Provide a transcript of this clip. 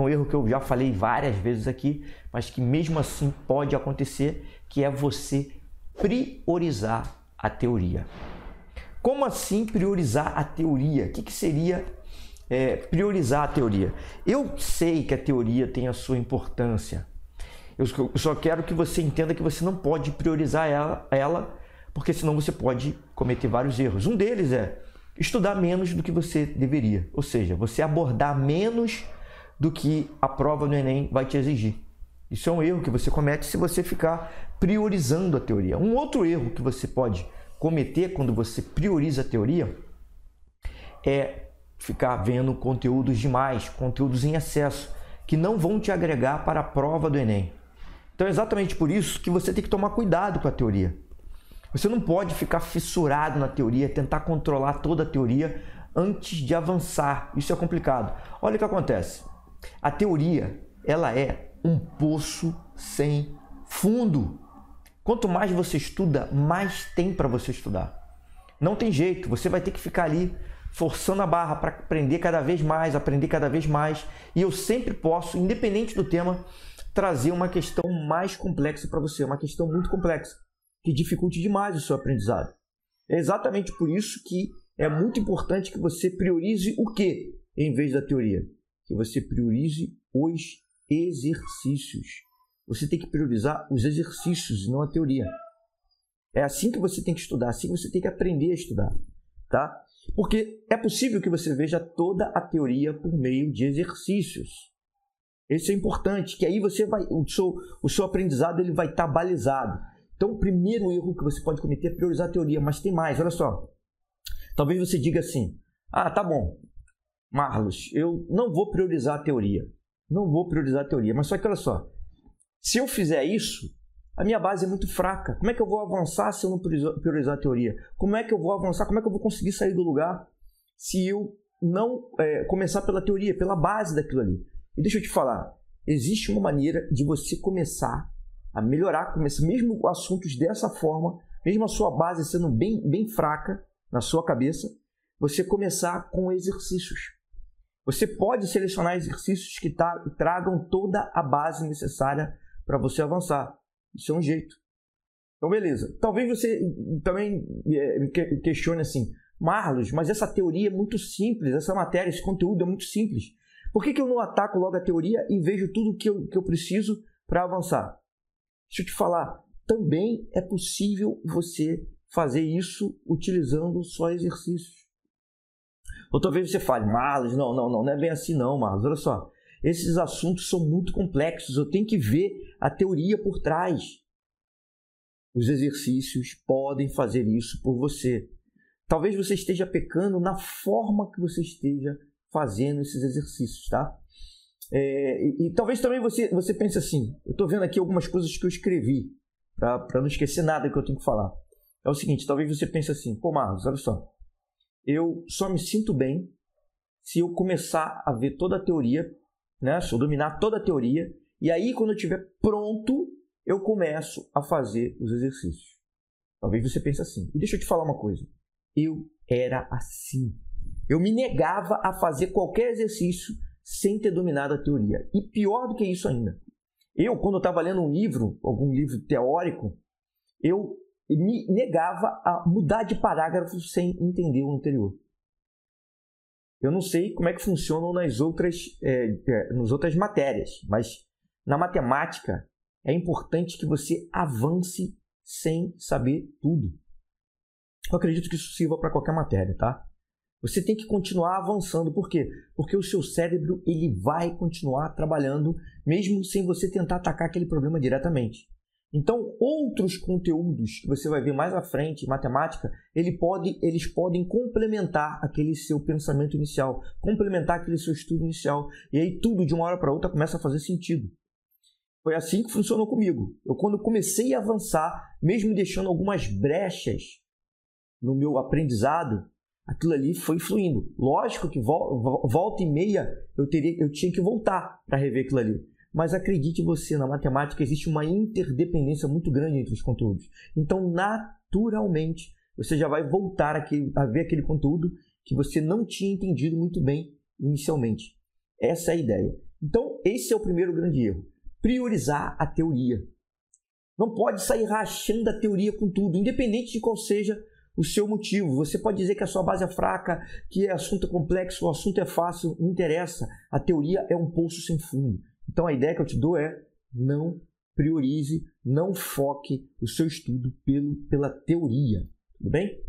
um erro que eu já falei várias vezes aqui, mas que mesmo assim pode acontecer, que é você priorizar a teoria. Como assim priorizar a teoria? O que, que seria é, priorizar a teoria? Eu sei que a teoria tem a sua importância. Eu só quero que você entenda que você não pode priorizar ela, ela porque senão você pode cometer vários erros. Um deles é estudar menos do que você deveria, ou seja, você abordar menos do que a prova do Enem vai te exigir. Isso é um erro que você comete se você ficar priorizando a teoria. Um outro erro que você pode cometer quando você prioriza a teoria é ficar vendo conteúdos demais, conteúdos em excesso, que não vão te agregar para a prova do Enem. Então é exatamente por isso que você tem que tomar cuidado com a teoria. Você não pode ficar fissurado na teoria, tentar controlar toda a teoria antes de avançar. Isso é complicado. Olha o que acontece. A teoria, ela é um poço sem fundo. Quanto mais você estuda, mais tem para você estudar. Não tem jeito, você vai ter que ficar ali forçando a barra para aprender cada vez mais, aprender cada vez mais. E eu sempre posso, independente do tema, trazer uma questão mais complexa para você, uma questão muito complexa, que dificulte demais o seu aprendizado. É exatamente por isso que é muito importante que você priorize o que em vez da teoria? Que você priorize os exercícios. Você tem que priorizar os exercícios, não a teoria. É assim que você tem que estudar, assim você tem que aprender a estudar, tá? Porque é possível que você veja toda a teoria por meio de exercícios. Isso é importante, que aí você vai, o seu, o seu aprendizado ele vai estar balizado. Então, o primeiro erro que você pode cometer é priorizar a teoria, mas tem mais, olha só. Talvez você diga assim: ah, tá bom, Marlos, eu não vou priorizar a teoria. Não vou priorizar a teoria, mas só que olha só, se eu fizer isso, a minha base é muito fraca. Como é que eu vou avançar se eu não priorizar a teoria? Como é que eu vou avançar? Como é que eu vou conseguir sair do lugar se eu não é, começar pela teoria, pela base daquilo ali? E deixa eu te falar, existe uma maneira de você começar a melhorar, começar, mesmo assuntos dessa forma, mesmo a sua base sendo bem, bem fraca na sua cabeça, você começar com exercícios. Você pode selecionar exercícios que tragam toda a base necessária para você avançar. Isso é um jeito. Então, beleza. Talvez você também é, questione assim, Marlos, mas essa teoria é muito simples, essa matéria, esse conteúdo é muito simples. Por que, que eu não ataco logo a teoria e vejo tudo que eu, que eu preciso para avançar? Deixa eu te falar, também é possível você fazer isso utilizando só exercícios. Ou talvez você fale, Marlos, não, não, não, não é bem assim não, Marlos. Olha só, esses assuntos são muito complexos, eu tenho que ver a teoria por trás. Os exercícios podem fazer isso por você. Talvez você esteja pecando na forma que você esteja fazendo esses exercícios, tá? É, e, e, talvez também você, você pense assim: eu estou vendo aqui algumas coisas que eu escrevi, para não esquecer nada que eu tenho que falar. É o seguinte: talvez você pense assim, pô, Marcos, olha só, eu só me sinto bem se eu começar a ver toda a teoria, né? Se eu dominar toda a teoria, e aí quando eu estiver pronto, eu começo a fazer os exercícios. Talvez você pense assim. E deixa eu te falar uma coisa. Eu era assim. Eu me negava a fazer qualquer exercício sem ter dominado a teoria. E pior do que isso ainda, eu, quando eu estava lendo um livro, algum livro teórico, eu me negava a mudar de parágrafo sem entender o anterior. Eu não sei como é que funcionam nas outras, é, é, nas outras matérias, mas na matemática é importante que você avance sem saber tudo. Eu acredito que isso sirva para qualquer matéria, tá? Você tem que continuar avançando. Por quê? Porque o seu cérebro ele vai continuar trabalhando mesmo sem você tentar atacar aquele problema diretamente. Então, outros conteúdos que você vai ver mais à frente, matemática, ele pode, eles podem complementar aquele seu pensamento inicial, complementar aquele seu estudo inicial. E aí tudo de uma hora para outra começa a fazer sentido. Foi assim que funcionou comigo. Eu quando comecei a avançar, mesmo deixando algumas brechas no meu aprendizado, aquilo ali foi fluindo. Lógico que volta e meia eu, teria, eu tinha que voltar para rever aquilo ali. Mas acredite você, na matemática existe uma interdependência muito grande entre os conteúdos. Então, naturalmente, você já vai voltar a ver aquele conteúdo que você não tinha entendido muito bem inicialmente. Essa é a ideia. Então, esse é o primeiro grande erro. Priorizar a teoria. Não pode sair rachando a teoria com tudo, independente de qual seja o seu motivo. Você pode dizer que a sua base é fraca, que o assunto é complexo, o assunto é fácil, não interessa. A teoria é um poço sem fundo. Então a ideia que eu te dou é não priorize, não foque o seu estudo pelo, pela teoria. Tudo bem?